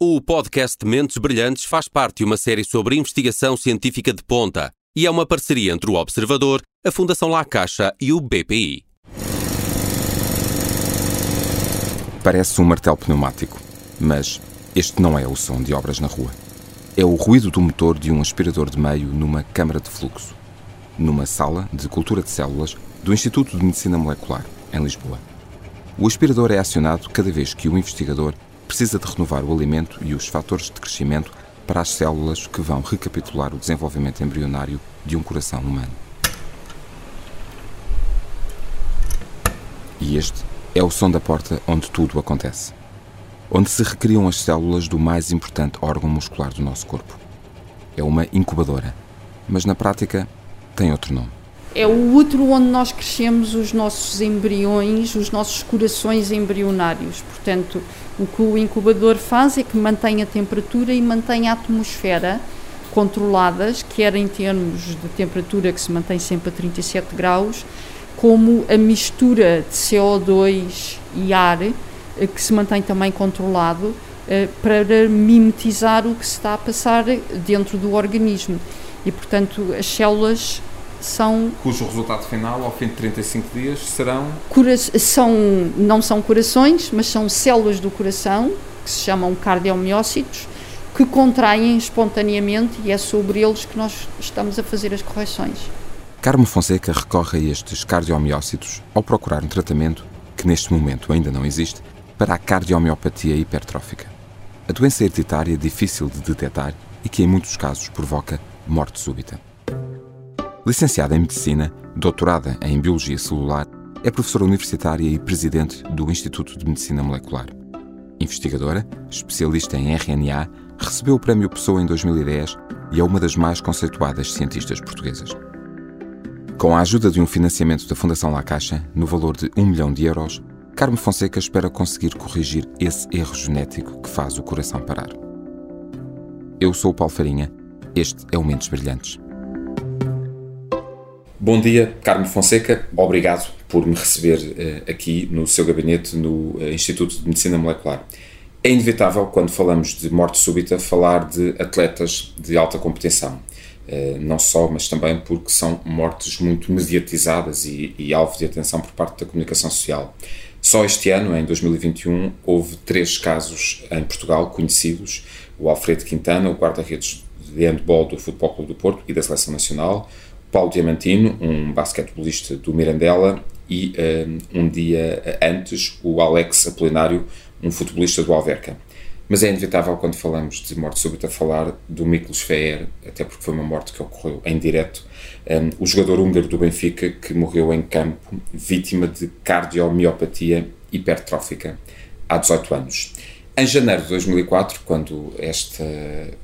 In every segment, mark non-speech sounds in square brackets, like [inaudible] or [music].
O podcast Mentes Brilhantes faz parte de uma série sobre investigação científica de ponta e é uma parceria entre o Observador, a Fundação La Caixa e o BPI. Parece um martelo pneumático, mas este não é o som de obras na rua. É o ruído do motor de um aspirador de meio numa câmara de fluxo, numa sala de cultura de células do Instituto de Medicina Molecular, em Lisboa. O aspirador é acionado cada vez que o investigador precisa de renovar o alimento e os fatores de crescimento para as células que vão recapitular o desenvolvimento embrionário de um coração humano. E este é o som da porta onde tudo acontece. Onde se recriam as células do mais importante órgão muscular do nosso corpo. É uma incubadora, mas na prática tem outro nome é o útero onde nós crescemos os nossos embriões, os nossos corações embrionários. Portanto, o que o incubador faz é que mantém a temperatura e mantém a atmosfera controladas, quer em termos de temperatura que se mantém sempre a 37 graus, como a mistura de CO2 e ar eh, que se mantém também controlado eh, para mimetizar o que se está a passar dentro do organismo. E, portanto, as células são cujo resultado final ao fim de 35 dias serão são não são corações mas são células do coração que se chamam cardiomiócitos que contraem espontaneamente e é sobre eles que nós estamos a fazer as correções. Carmo Fonseca recorre a estes cardiomiócitos ao procurar um tratamento que neste momento ainda não existe para a cardiomiopatia hipertrófica. A doença hereditária difícil de detectar e que em muitos casos provoca morte súbita. Licenciada em Medicina, doutorada em Biologia Celular, é professora universitária e presidente do Instituto de Medicina Molecular. Investigadora, especialista em RNA, recebeu o Prémio Pessoa em 2010 e é uma das mais conceituadas cientistas portuguesas. Com a ajuda de um financiamento da Fundação La Caixa, no valor de 1 milhão de euros, Carmo Fonseca espera conseguir corrigir esse erro genético que faz o coração parar. Eu sou o Paulo Farinha, este é o Mentes Brilhantes. Bom dia, Carmo Fonseca. Obrigado por me receber uh, aqui no seu gabinete no uh, Instituto de Medicina Molecular. É inevitável, quando falamos de morte súbita, falar de atletas de alta competição. Uh, não só, mas também porque são mortes muito mediatizadas e, e alvo de atenção por parte da comunicação social. Só este ano, em 2021, houve três casos em Portugal conhecidos: o Alfredo Quintana, o guarda-redes de handball do Futebol Clube do Porto e da Seleção Nacional, Paulo Diamantino, um basquetebolista do Mirandela, e um, um dia antes o Alex Apolinário, um futebolista do Alverca. Mas é inevitável quando falamos de morte súbita falar do Miklos Feer, até porque foi uma morte que ocorreu em direto, um, o jogador húngaro do Benfica que morreu em campo, vítima de cardiomiopatia hipertrófica, há 18 anos. Em janeiro de 2004, quando, esta,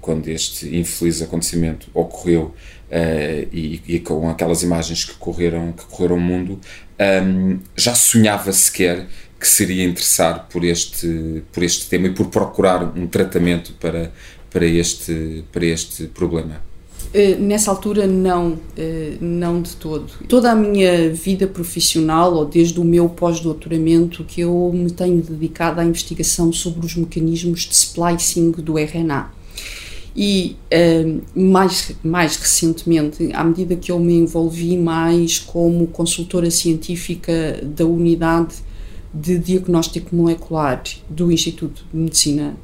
quando este infeliz acontecimento ocorreu uh, e, e, com aquelas imagens que correram, que correram o mundo, um, já sonhava sequer que seria interessar por este, por este tema e por procurar um tratamento para, para, este, para este problema. Eh, nessa altura, não, eh, não de todo. Toda a minha vida profissional, ou desde o meu pós-doutoramento, que eu me tenho dedicado à investigação sobre os mecanismos de splicing do RNA. E eh, mais, mais recentemente, à medida que eu me envolvi mais como consultora científica da unidade de diagnóstico molecular do Instituto de Medicina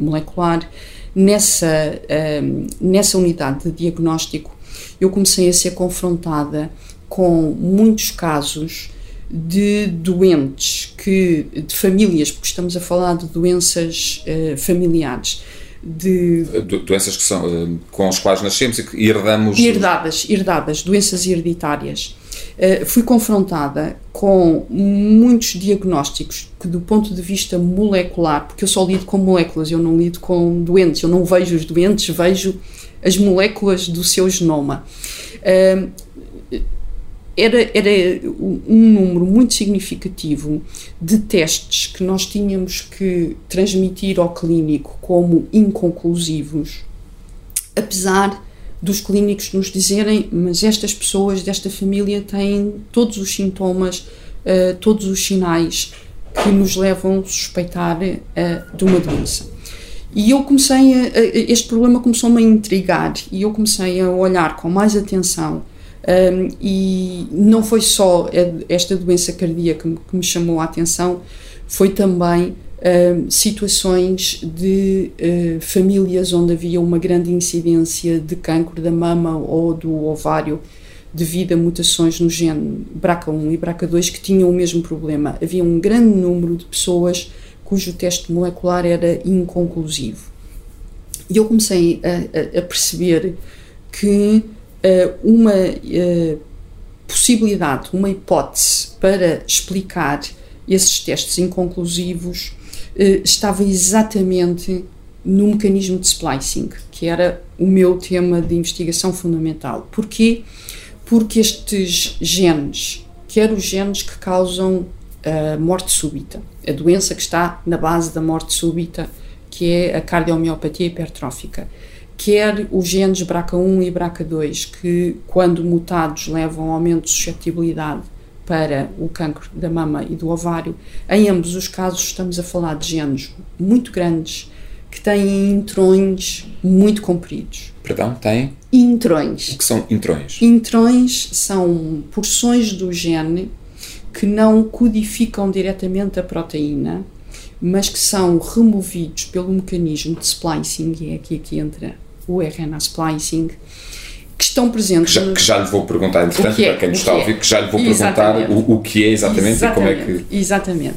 Molecular, nessa, um, nessa unidade de diagnóstico, eu comecei a ser confrontada com muitos casos de doentes que de famílias, porque estamos a falar de doenças uh, familiares, de doenças que são uh, com as quais nascemos e que herdamos herdadas, herdadas, doenças hereditárias. Uh, fui confrontada com muitos diagnósticos que, do ponto de vista molecular, porque eu só lido com moléculas, eu não lido com doentes, eu não vejo os doentes, vejo as moléculas do seu genoma. Uh, era, era um número muito significativo de testes que nós tínhamos que transmitir ao clínico como inconclusivos, apesar dos clínicos nos dizerem, mas estas pessoas desta família têm todos os sintomas, uh, todos os sinais que nos levam a suspeitar uh, de uma doença. E eu comecei a, a, este problema começou-me a intrigar e eu comecei a olhar com mais atenção um, e não foi só esta doença cardíaca que, me chamou a atenção, foi também um, situações de uh, famílias onde havia uma grande incidência de cancro da mama ou do ovário devido a mutações no gene BRCA1 e BRCA2 que tinham o mesmo problema. Havia um grande número de pessoas cujo teste molecular era inconclusivo. E eu comecei a, a, a perceber que uma uh, possibilidade, uma hipótese para explicar esses testes inconclusivos uh, estava exatamente no mecanismo de splicing, que era o meu tema de investigação fundamental. Porquê? Porque estes genes, quer os genes que causam a morte súbita, a doença que está na base da morte súbita, que é a cardiomiopatia hipertrófica, quer os genes BRCA1 e BRCA2, que, quando mutados, levam ao aumento de suscetibilidade para o cancro da mama e do ovário. Em ambos os casos, estamos a falar de genes muito grandes que têm intrões muito compridos. Perdão, têm? Intrões. O que são intrões? Intrões são porções do gene que não codificam diretamente a proteína, mas que são removidos pelo mecanismo de splicing, e é aqui que entra o RNA splicing, que estão presentes. Que já, que já lhe vou perguntar, entretanto, é, para quem nos está a ouvir, que já lhe vou perguntar o, o, que é exatamente, exatamente, e como é que. Exatamente.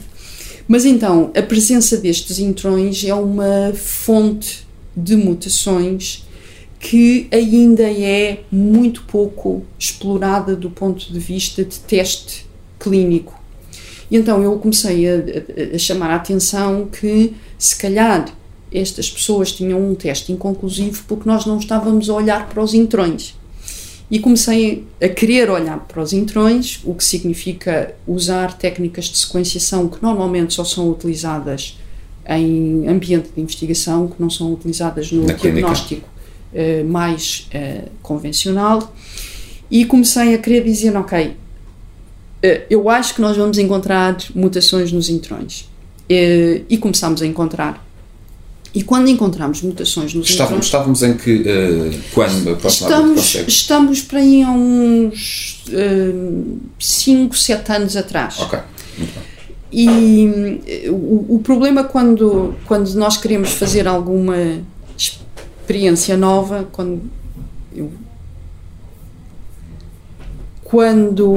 Mas então, a presença destes intrões é uma fonte de mutações que ainda é muito pouco explorada do ponto de vista de teste clínico. E então eu comecei a, a, a chamar a atenção que, se calhar, estas pessoas tinham um teste inconclusivo porque nós não estávamos a olhar para os intrões. E comecei a querer olhar para os intrões, o que significa usar técnicas de sequenciação que normalmente só são utilizadas em ambiente de investigação, que não são utilizadas no diagnóstico uh, mais uh, convencional. E comecei a querer dizer: ok, uh, eu acho que nós vamos encontrar mutações nos intrões. e começámos a encontrar e quando encontramos mutações nos estávamos, estávamos em que, uh, quando aproximadamente? Estamos, estamos para aí há uns 5, uh, 7 anos atrás. Ok, E uh, o, o, problema quando, quando nós queremos fazer alguma experiência nova, quando eu, quando,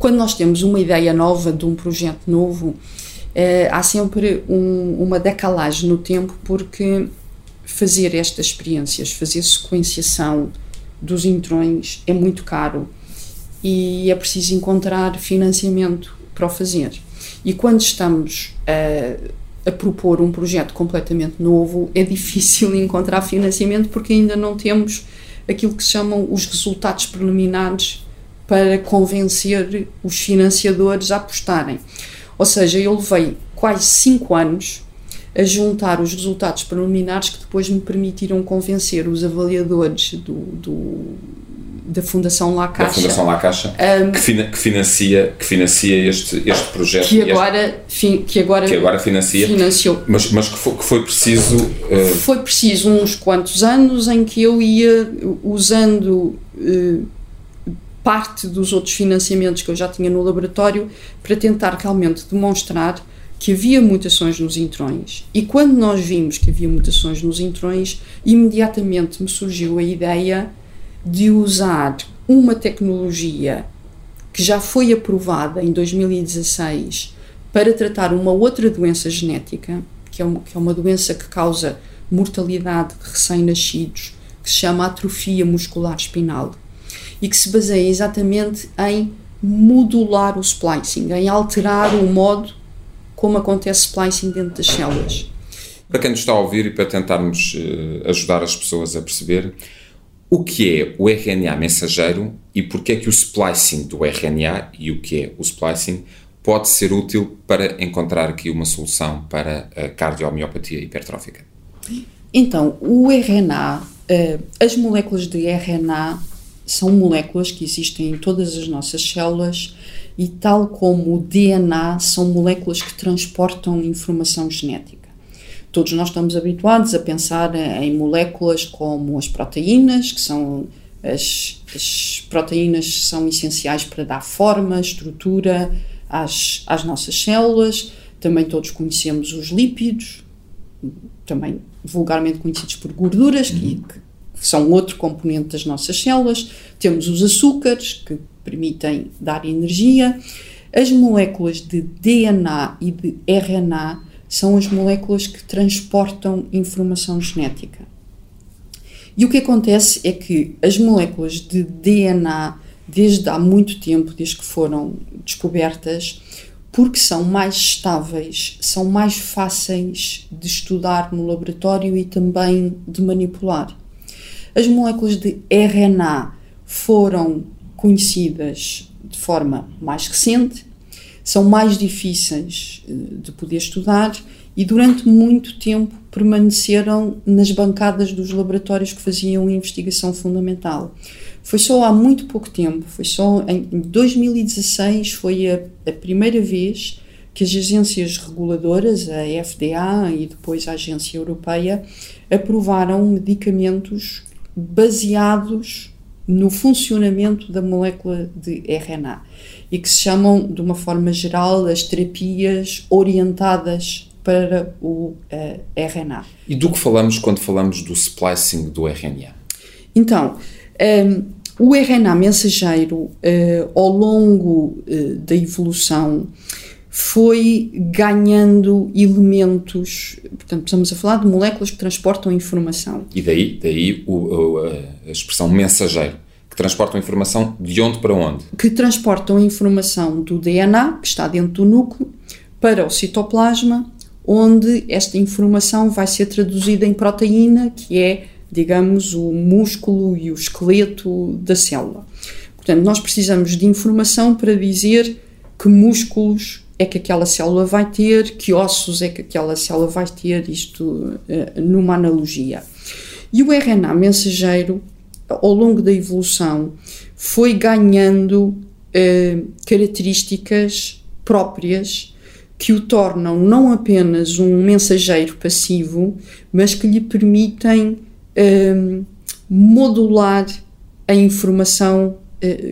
quando nós temos uma ideia nova de um projeto novo, eh, há sempre um, uma decalagem no tempo, porque fazer estas experiências, fazer sequenciação dos intrões é muito caro e é preciso encontrar financiamento para o fazer. E quando estamos a, a propor um projeto completamente novo, é [laughs] difícil encontrar financiamento porque ainda não temos aquilo que se chamam os resultados preliminares para convencer os financiadores a apostarem. Ou seja, eu levei quase 5 anos a juntar os resultados preliminares que depois me permitiram convencer os avaliadores do, do da Fundação La Caixa, da Fundação La Caixa um, que, fina, que, financia, que financia este, este projeto. Que agora, este, que agora, que agora financia. Financiou. Mas, mas que, foi, que foi preciso. Uh, foi preciso uns quantos anos em que eu ia usando. Uh, parte dos outros financiamentos que eu já tinha no laboratório para tentar realmente demonstrar que havia mutações nos intrões. E quando nós vimos que havia mutações nos intrões, imediatamente me surgiu a ideia de usar uma tecnologia que já foi aprovada em 2016 para tratar uma outra doença genética, que é uma, que é uma doença que causa mortalidade de recém-nascidos, que se chama atrofia muscular espinal e que se baseia exatamente em modular o splicing, em alterar o modo como acontece splicing dentro das células. Para quem nos está a ouvir e para tentarmos uh, ajudar as pessoas a perceber, o que é o RNA mensageiro e porque é que o splicing do RNA e o que é o splicing pode ser útil para encontrar aqui uma solução para a cardiomiopatia hipertrófica? Então, o RNA, eh, as moléculas de RNA são moléculas que existem em todas as nossas células e, tal como o DNA, são moléculas que transportam informação genética. Todos nós estamos habituados a pensar em moléculas como as proteínas, que são as, as proteínas são essenciais para dar forma, estrutura às, às nossas células. Também todos conhecemos os lípidos, também vulgarmente conhecidos por gorduras, que, que são outro componente das nossas células. Temos os açúcares, que permitem dar energia. As moléculas de DNA e de RNA são as moléculas que transportam informação genética. E o que acontece é que as moléculas de DNA, desde há muito tempo, desde que foram descobertas, porque são mais estáveis, são mais fáceis de estudar no laboratório e também de manipular. As moléculas de RNA foram conhecidas de forma mais recente, são mais difíceis eh, de poder estudar e durante muito tempo permaneceram nas bancadas dos laboratórios que faziam investigação fundamental. Foi só há muito pouco tempo, foi só em 2016 foi a, a primeira vez que as agências reguladoras, a FDA e depois a Agência Europeia, aprovaram medicamentos baseados no funcionamento da molécula de RNA e que se chamam, de uma forma geral, as terapias orientadas para o uh, eh, RNA. E do que falamos quando falamos do splicing do RNA? Então, um, ehm, o RNA mensageiro, uh, ao longo uh, da evolução, foi ganhando elementos, portanto, estamos a falar de moléculas que transportam informação. E daí, daí o, a expressão mensageiro, que transportam informação de onde para onde? Que transportam informação do DNA, que está dentro do núcleo, para o citoplasma, onde esta informação vai ser traduzida em proteína, que é, digamos, o músculo e o esqueleto da célula. Portanto, nós precisamos de informação para dizer que músculos é que aquela célula vai ter, que ossos é que aquela célula vai ter, isto uh, numa analogia. E o RNA mensageiro, ao longo da evolução, foi ganhando uh, características próprias que o tornam não apenas um mensageiro passivo, mas que lhe permitem uh, modular a informação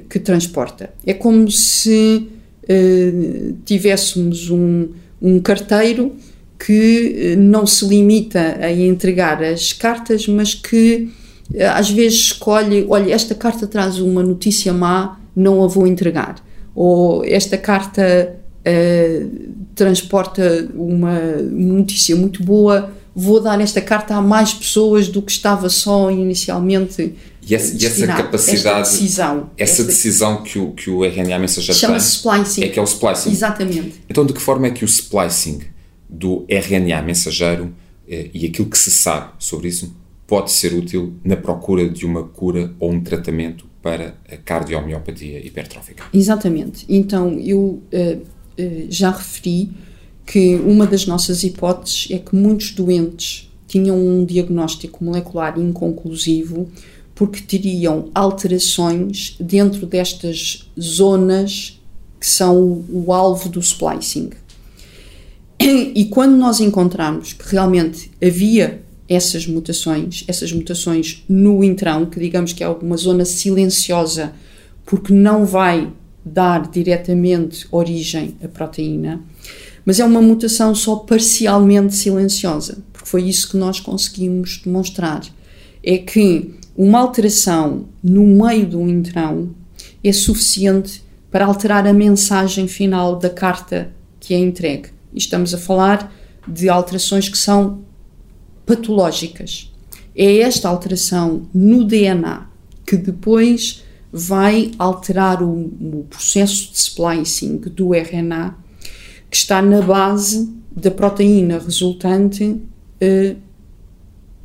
que transporta. É como se eh, tivéssemos um, um carteiro que eh, não se limita a entregar as cartas, mas que eh, às vezes escolhe: olha, esta carta traz uma notícia má, não a vou entregar. Ou esta carta uh, transporta uma notícia muito boa, vou dar esta carta a mais pessoas do que estava só inicialmente e essa, e essa capacidade, decisão, essa decisão que o, que o RNA mensageiro tem, splicing. é que é o splicing. Exatamente. Então, de que forma é que o splicing do RNA mensageiro eh, e aquilo que se sabe sobre isso pode ser útil na procura de uma cura ou um tratamento para a cardiomiopatia hipertrófica? Exatamente. Então, eu uh, uh, já referi que uma das nossas hipóteses é que muitos doentes tinham um diagnóstico molecular inconclusivo porque teriam alterações dentro destas zonas que são o alvo do splicing. E quando nós encontramos que realmente havia essas mutações, essas mutações no intrão, que digamos que é uma zona silenciosa, porque não vai dar diretamente origem à proteína, mas é uma mutação só parcialmente silenciosa, porque foi isso que nós conseguimos demonstrar. É que uma alteração no meio do intrão é suficiente para alterar a mensagem final da carta que é entregue. E estamos a falar de alterações que são patológicas. É esta alteração no DNA que depois vai alterar o, o processo de splicing do RNA que está na base da proteína resultante uh,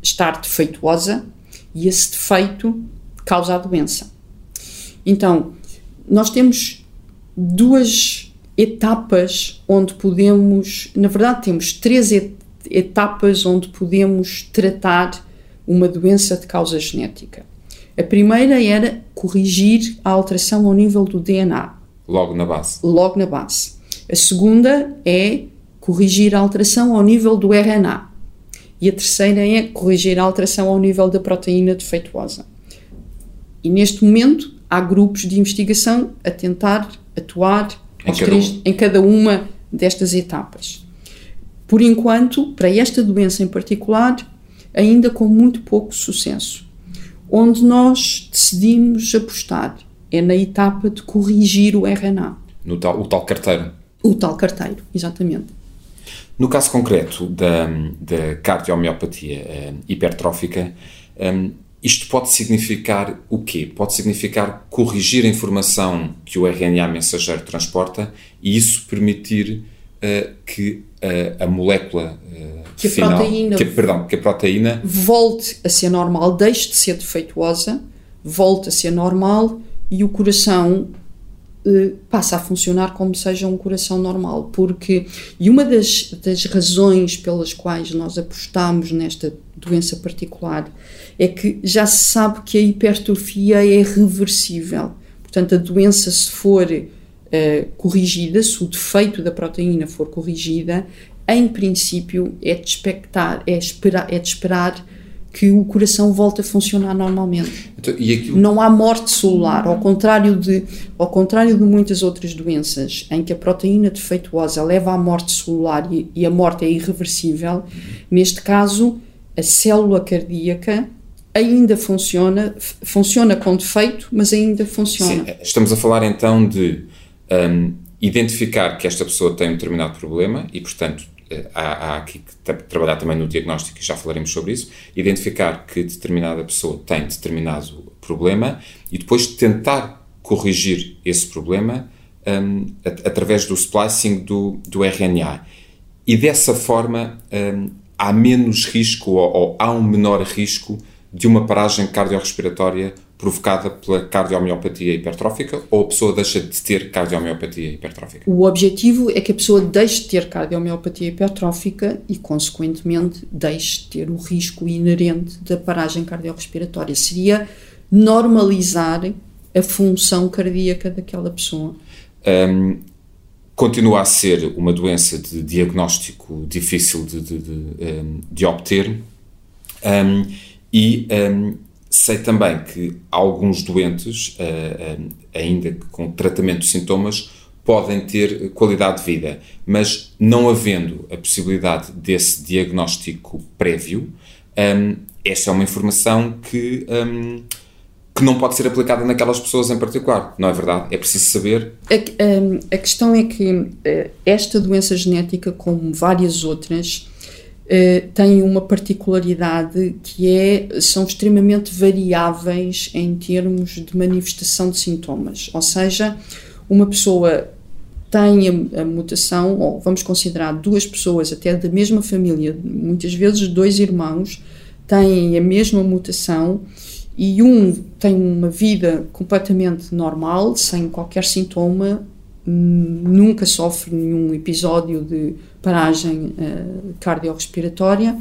estar defeituosa e esse defeito causa a doença. Então, nós temos duas etapas onde podemos, na verdade, temos três etapas onde podemos tratar uma doença de causa genética. A primeira era corrigir a alteração ao nível do DNA. Logo na base. Logo na base. A segunda é corrigir a alteração ao nível do RNA. E a terceira é corrigir a alteração ao nível da proteína defeituosa. E neste momento há grupos de investigação a tentar atuar em cada, três, em cada uma destas etapas. Por enquanto, para esta doença em particular, ainda com muito pouco sucesso. Onde nós decidimos apostar é na etapa de corrigir o RNA. No tal, o tal carteiro. O tal carteiro, exatamente. No caso concreto da, da cardiomiopatia uh, hipertrófica, um, isto pode significar o quê? Pode significar corrigir a informação que o RNA mensageiro transporta e isso permitir uh, que uh, a molécula que final, a proteína, que, perdão, que a proteína volte a ser normal, deixe de ser defeituosa, volte a ser normal e o coração eh, passa a funcionar como seja um coração normal, porque e uma das, das razões pelas quais nós apostamos nesta doença particular é que já se sabe que a hipertrofia é reversível. Portanto, a doença, se for uh, corrigida, se o defeito da proteína for corrigida, em princípio é de expectar, é, esperar, é de esperar que o coração volte a funcionar normalmente. Então, aquilo... Não há morte celular, ao contrário, de, ao contrário de muitas outras doenças em que a proteína defeituosa leva à morte celular e, e a morte é irreversível, uhum. neste caso a célula cardíaca ainda funciona, funciona com defeito, mas ainda funciona. Sim, estamos a falar então de um, identificar que esta pessoa tem um determinado problema e, portanto, há, há aqui que trabalhar também no diagnóstico e já falaremos sobre isso, identificar que determinada pessoa tem determinado problema e depois tentar corrigir esse problema um, através do splicing do, do RNA. E dessa forma um, há menos risco ou, ou há um menor risco de uma paragem cardiorrespiratória provocada pela cardiomiopatia hipertrófica ou a pessoa deixa de ter cardiomiopatia hipertrófica? O objetivo é que a pessoa deixe de ter cardiomiopatia hipertrófica e, consequentemente, deixe de ter o risco inerente da paragem cardiorrespiratória. Seria normalizar a função cardíaca daquela pessoa. Um, continua a ser uma doença de diagnóstico difícil de, de, de, de obter um, e um, Sei também que alguns doentes, uh, uh, ainda com tratamento de sintomas, podem ter qualidade de vida, mas não havendo a possibilidade desse diagnóstico prévio, um, esta é uma informação que, um, que não pode ser aplicada naquelas pessoas em particular, não é verdade? É preciso saber. A, a questão é que esta doença genética, como várias outras, Uh, têm uma particularidade que é são extremamente variáveis em termos de manifestação de sintomas. Ou seja, uma pessoa tem a, a, mutação, ou vamos considerar duas pessoas até da mesma família, muitas vezes dois irmãos, têm a mesma mutação e um tem uma vida completamente normal, sem qualquer sintoma, nunca sofre nenhum episódio de paragem uh, cardiorrespiratória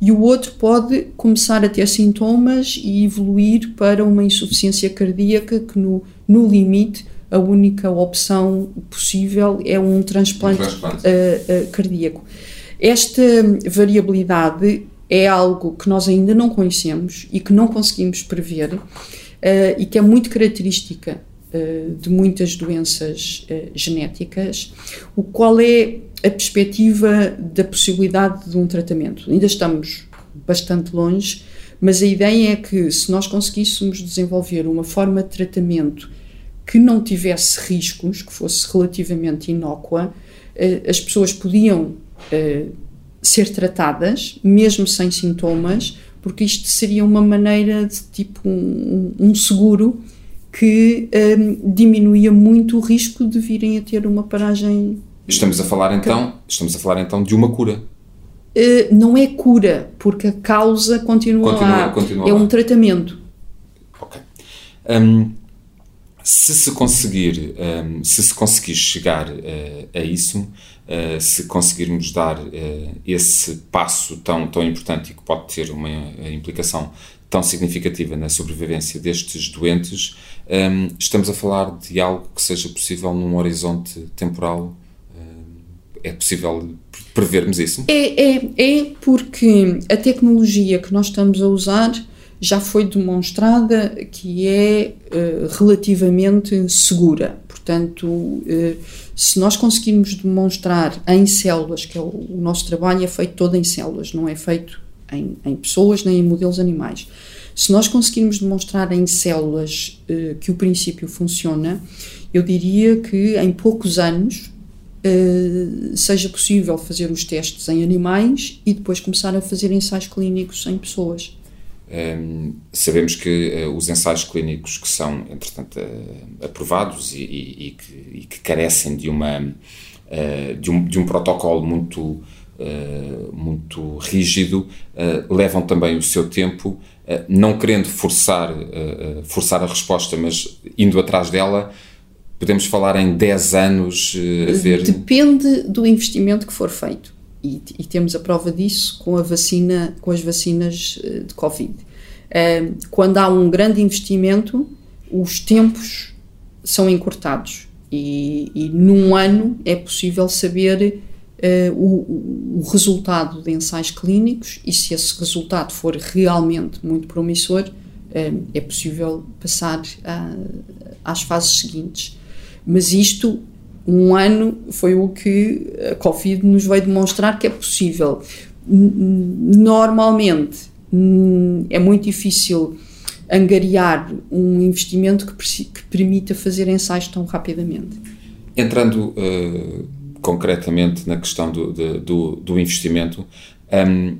e o outro pode começar a ter sintomas e evoluir para uma insuficiência cardíaca que no, no limite a única opção possível é um transplante, um transplante. Uh, uh, cardíaco. Esta variabilidade é algo que nós ainda não conhecemos e que não conseguimos prever uh, e que é muito característica de muitas doenças genéticas, o qual é a perspectiva da possibilidade de um tratamento. Ainda estamos bastante longe, mas a ideia é que se nós conseguíssemos desenvolver uma forma de tratamento que não tivesse riscos, que fosse relativamente inócua, eh, as pessoas podiam eh, ser tratadas, mesmo sem sintomas, porque isto seria uma maneira de tipo um, um seguro que um, diminuía muito o risco de virem a ter uma paragem Estamos a falar então, estamos a falar então de uma cura. Uh, não é cura, porque a causa continua, continua lá. Continua é lá. um tratamento. Ok. Um, se se conseguir, um, se se conseguir chegar uh, a isso, uh, se conseguirmos dar esse passo tão, tão importante e que pode ter uma implicação tão significativa na sobrevivência destes doentes, um, estamos a falar de algo que seja possível num horizonte temporal É possível prevermos isso? É, é, é porque a tecnologia que nós estamos a usar já foi demonstrada que é uh, relativamente segura. Portanto, uh, se nós conseguirmos demonstrar em células, que é o, o, nosso trabalho é feito todo em células, não é feito em, em pessoas nem em modelos animais. Se nós conseguirmos demonstrar em células uh, que o princípio funciona, eu diria que em poucos anos uh, seja possível fazer os testes em animais e depois começar a fazer ensaios clínicos em pessoas. Um, sabemos que uh, os ensaios clínicos que são, entretanto, uh, aprovados e, e, e, que, e, que, carecem de, uma, uh, de, um, de um protocolo muito, muito rígido levam também o seu tempo, não querendo forçar, forçar a resposta, mas indo atrás dela. Podemos falar em 10 anos a ver. Depende do investimento que for feito e, e, temos a prova disso com a vacina, com as vacinas eh, de Covid. Quando há um grande investimento, os tempos são encurtados e, e num ano é possível saber uh, o, o, resultado de ensaios clínicos e se esse resultado for realmente muito promissor, uh, é possível passar a, às fases seguintes. Mas isto um ano foi o que a Covid nos veio demonstrar que é possível. Normalmente é muito difícil angariar um investimento que, que permita fazer ensaios tão rapidamente. Entrando uh, concretamente na questão do, de, do, do, investimento, um,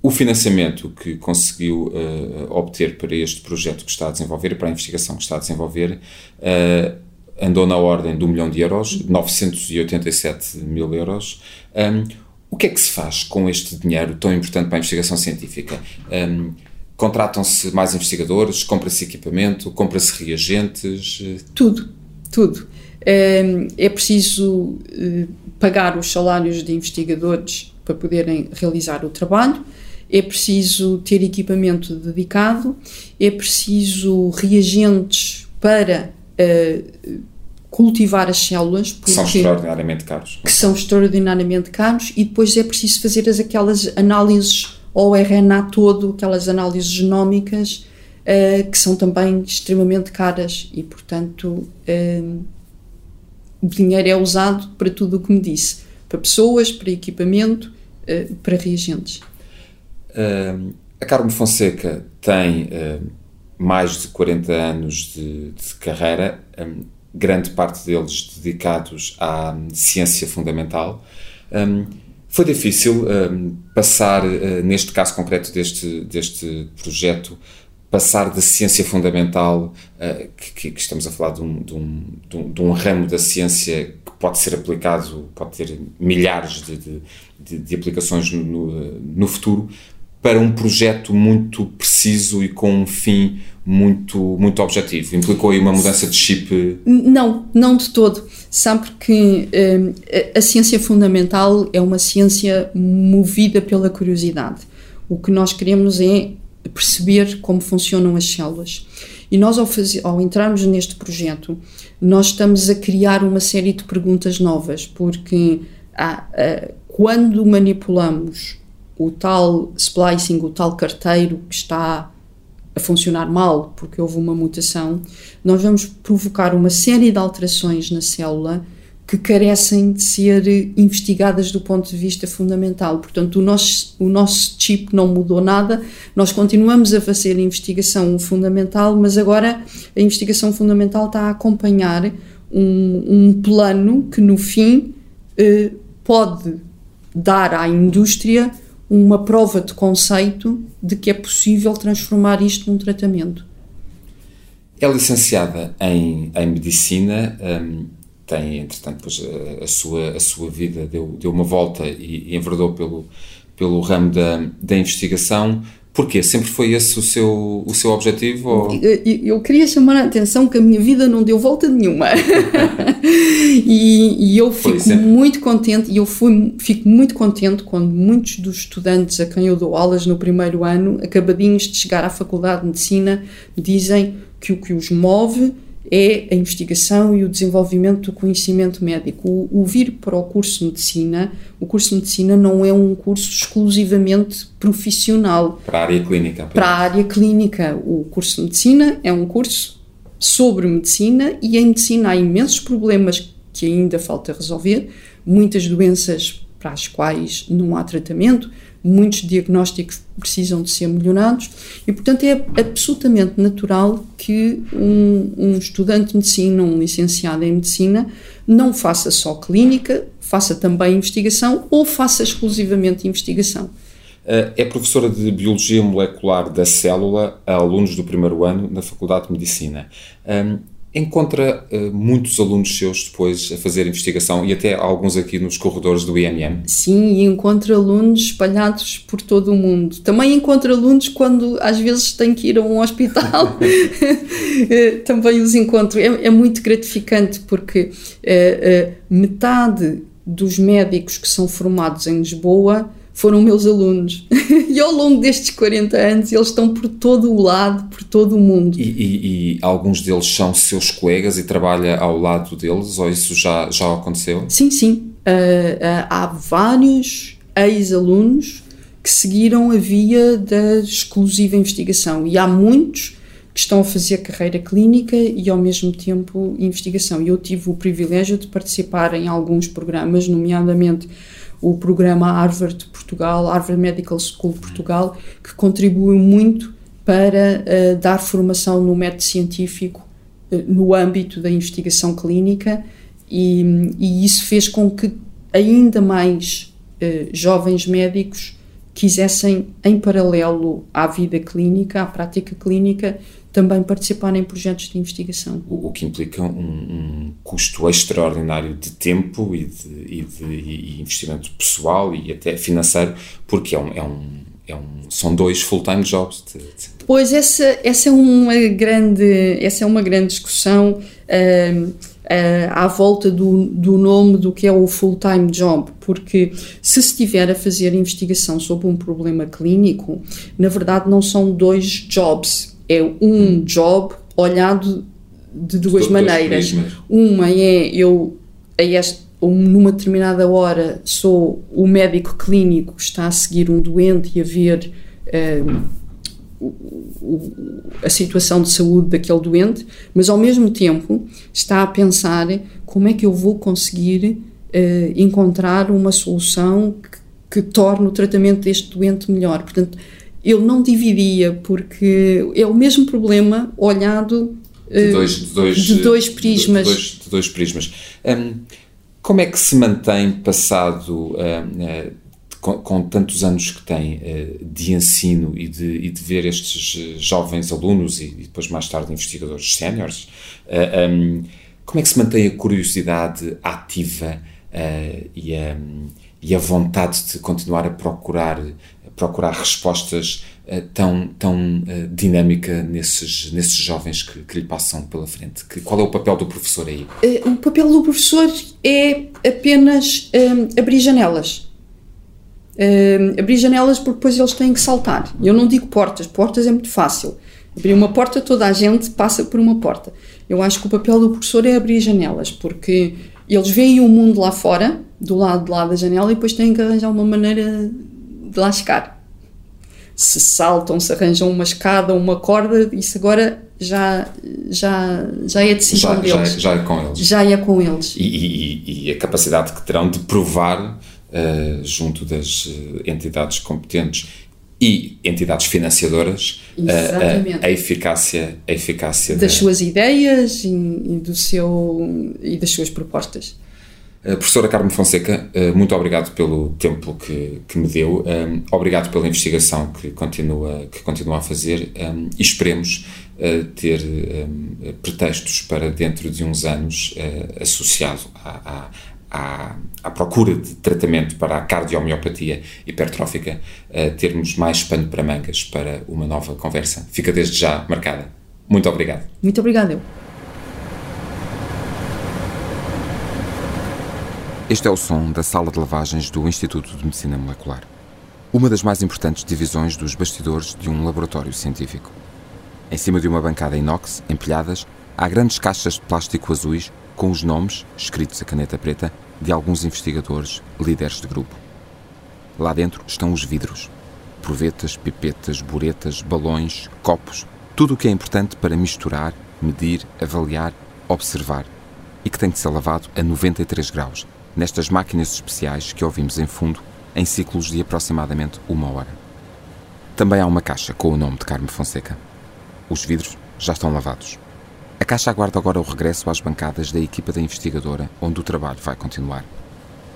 o financiamento que conseguiu uh, obter para este projeto que está a desenvolver, para a investigação que está a desenvolver, uh, andou na ordem do milhão de euros, 987 mil euros. Um, o que é que se faz com este dinheiro tão importante para a investigação científica? Um, Contratam-se mais investigadores, compra-se equipamento, compra-se reagentes? Tudo, tudo. É preciso eh, pagar os salários de investigadores para poderem realizar o trabalho, é preciso ter equipamento dedicado, é preciso reagentes para uh, cultivar as células porque, que são extraordinariamente caros que são extraordinariamente caros e depois é preciso fazer as, aquelas análises ao RNA todo aquelas análises genómicas uh, que são também extremamente caras e portanto uh, o dinheiro é usado para tudo o que me disse para pessoas, para equipamento uh, para reagentes a Carmo Fonseca tem mais de 40 anos de, de carreira, um, grande parte deles dedicados à ciência fundamental. Um, foi difícil um, passar, uh, neste caso concreto deste, deste projeto, passar da ciência fundamental, uh, que, que, estamos a falar de um, de, um, de, um, de um, ramo da ciência que pode ser aplicado, pode ter milhares de, aplicações no, no, no futuro, para um projeto muito preciso e com um fim muito, muito objetivo? Implicou aí uma mudança de chip? Não, não de todo. Sabe que um, a ciência fundamental é uma ciência movida pela curiosidade. O que nós queremos é perceber como funcionam as células. E nós, ao, fazer, ao entrarmos neste projeto, nós estamos a criar uma série de perguntas novas, porque ah, ah, quando manipulamos o tal splicing, o tal carteiro que está a funcionar mal porque houve uma mutação, nós vamos provocar uma série de alterações na célula que carecem de ser investigadas do ponto de vista fundamental. Portanto, o nosso, o nosso chip não mudou nada, nós continuamos a fazer investigação fundamental, mas agora a investigação fundamental está a acompanhar um, um plano que, no fim, eh, pode dar à indústria uma prova de conceito de que é possível transformar isto num tratamento. É licenciada em, em Medicina, um, tem, entretanto, pois, a, a, sua, a sua vida deu, deu uma volta e, e enverdou pelo, pelo ramo da, da investigação. Porquê? Sempre foi esse o seu, o seu objetivo? Ou... Eu, eu, queria chamar a atenção que a minha vida não deu volta nenhuma. [laughs] e, e, eu fico muito contente, e eu fui, fico muito contente quando muitos dos estudantes a quem eu dou aulas no primeiro ano, acabadinhos de chegar à Faculdade de Medicina, me dizem que o que os move é a investigação e o desenvolvimento do conhecimento médico. O, o, vir para o curso de medicina, o curso de medicina não é um curso exclusivamente profissional. Para a área clínica. Apenas. Para a área clínica. O curso de medicina é um curso sobre medicina e em medicina há imensos problemas que ainda falta resolver, muitas doenças para as quais não há tratamento, muitos diagnósticos precisam de ser melhorados e, portanto, é absolutamente natural que um, um, estudante de medicina, um licenciado em medicina, não faça só clínica, faça também investigação ou faça exclusivamente investigação. Eh, é professora de Biologia Molecular da Célula a alunos do primeiro ano na Faculdade de Medicina encontra uh, muitos alunos seus depois a fazer investigação e até alguns aqui nos corredores do IMM? Sim, e encontra alunos espalhados por todo o mundo. Também encontra alunos quando às vezes tem que ir a um hospital. [laughs] [laughs] Eh, também os encontro. É, é muito gratificante porque uh, uh, metade dos médicos que são formados em Lisboa foram meus alunos. [laughs] e ao longo destes 40 anos eles estão por todo o lado, por todo o mundo. E, e, e, alguns deles são seus colegas e trabalha ao lado deles, ou isso já, já aconteceu? Sim, sim. Uh, uh, há vários ex-alunos que seguiram a via da exclusiva investigação e há muitos que estão a fazer carreira clínica e ao mesmo tempo investigação. Eu tive o privilégio de participar em alguns programas, nomeadamente o programa Harvard Portugal, Harvard Medical School Portugal, que contribuiu muito para uh, dar formação no método científico uh, no âmbito da investigação clínica e, e, isso fez com que ainda mais uh, jovens médicos quisessem, em paralelo à vida clínica, à prática clínica, também participar em projetos de investigação. O, o que implica um, um, custo extraordinário de tempo e de, e de e investimento pessoal e até financeiro, porque é um, é um, é um são dois full-time jobs. De, de... Pois essa, essa, é uma grande, essa é uma grande discussão. Uh, Uh, à volta do, do nome do que é o full-time job, porque se estiver a fazer investigação sobre um problema clínico, na verdade não são dois jobs, é um job olhado de duas maneiras. Uma é eu a este, numa determinada hora sou o médico clínico que está a seguir um doente e a ver um, a situação de saúde daquele doente, mas ao mesmo tempo está a pensar como é que eu vou conseguir uh, encontrar uma solução que, que torne o tratamento deste doente melhor. Portanto, eu não dividia, porque é o mesmo problema olhado de eh, dois, de dois, de dois prismas. De, dois, de dois prismas. Um, como é que se mantém passado uh, com, com, tantos anos que tem uh, de ensino e de, e de ver estes jovens alunos e, e depois mais tarde investigadores séniores, uh, um, como é que se mantém a curiosidade ativa e, a, e a vontade de continuar a procurar procurar respostas uh, tão, tão uh, dinâmica nesses, nesses jovens que, que, lhe passam pela frente? Que, qual é o papel do professor aí? Uh, o papel do professor é apenas um, abrir janelas. Um, abrir janelas porque depois eles têm que saltar. Eu não digo portas, portas é muito fácil. Abrir uma porta, toda a gente passa por uma porta. Eu acho que o papel do professor é abrir janelas, porque eles veem o mundo lá fora, do lado de lá da janela, e depois têm que arranjar uma maneira de chegar. Se saltam, se arranjam uma escada, uma corda, isso agora já, já, já é decisão já, deles. Já, já, é com eles. Já é com eles. E, e, e a capacidade que terão de provar uh, junto das eh, entidades competentes e entidades financiadoras a, eh, a, a, eficácia, a eficácia das da... suas ideias e, e, do seu, e das suas propostas. Uh, professora Carmen Fonseca, uh, muito obrigado pelo tempo que, que me deu, um, eh, obrigado pela investigação que continua, que continua a fazer um, e esperemos uh, ter um, pretextos para dentro de uns anos, associado à, à, à, procura de tratamento para a cardiomiopatia hipertrófica, termos mais pano para mangas para uma nova conversa. Fica desde já marcada. Muito obrigado. Muito obrigado. Este é o som da sala de lavagens do Instituto de Medicina Molecular, uma das mais importantes divisões dos bastidores de um laboratório científico. Em cima de uma bancada inox, empilhadas, há grandes caixas de plástico azuis com os nomes, escritos a caneta preta, de alguns investigadores, líderes de grupo. Lá dentro estão os vidros. Provetas, pipetas, buretas, balões, copos, tudo o que é importante para misturar, medir, avaliar, observar e que tem de ser lavado a 93 graus, nestas máquinas especiais que ouvimos em fundo em ciclos de aproximadamente uma hora. Também há uma caixa com o nome de Carme Fonseca. Os vidros já estão lavados. A caixa aguarda agora o regresso às bancadas da equipa da investigadora, onde o trabalho vai continuar.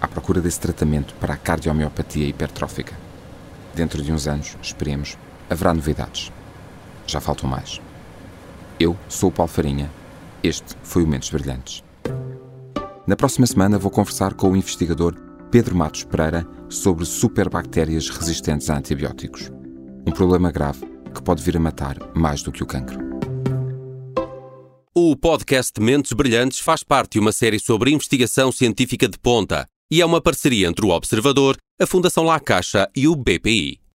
À procura desse tratamento para a cardiomiopatia hipertrófica. Dentro de uns anos, esperemos, haverá novidades. Já faltam mais. Eu sou o Paulo Farinha. Este foi o Mentes Brilhantes. Na próxima semana vou conversar com o investigador Pedro Matos Pereira sobre superbactérias resistentes a antibióticos. Um problema grave que pode vir a matar mais do que o cancro. O podcast Mentes Brilhantes faz parte de uma série sobre investigação científica de ponta e é uma parceria entre o Observador, a Fundação La Caixa e o BPI.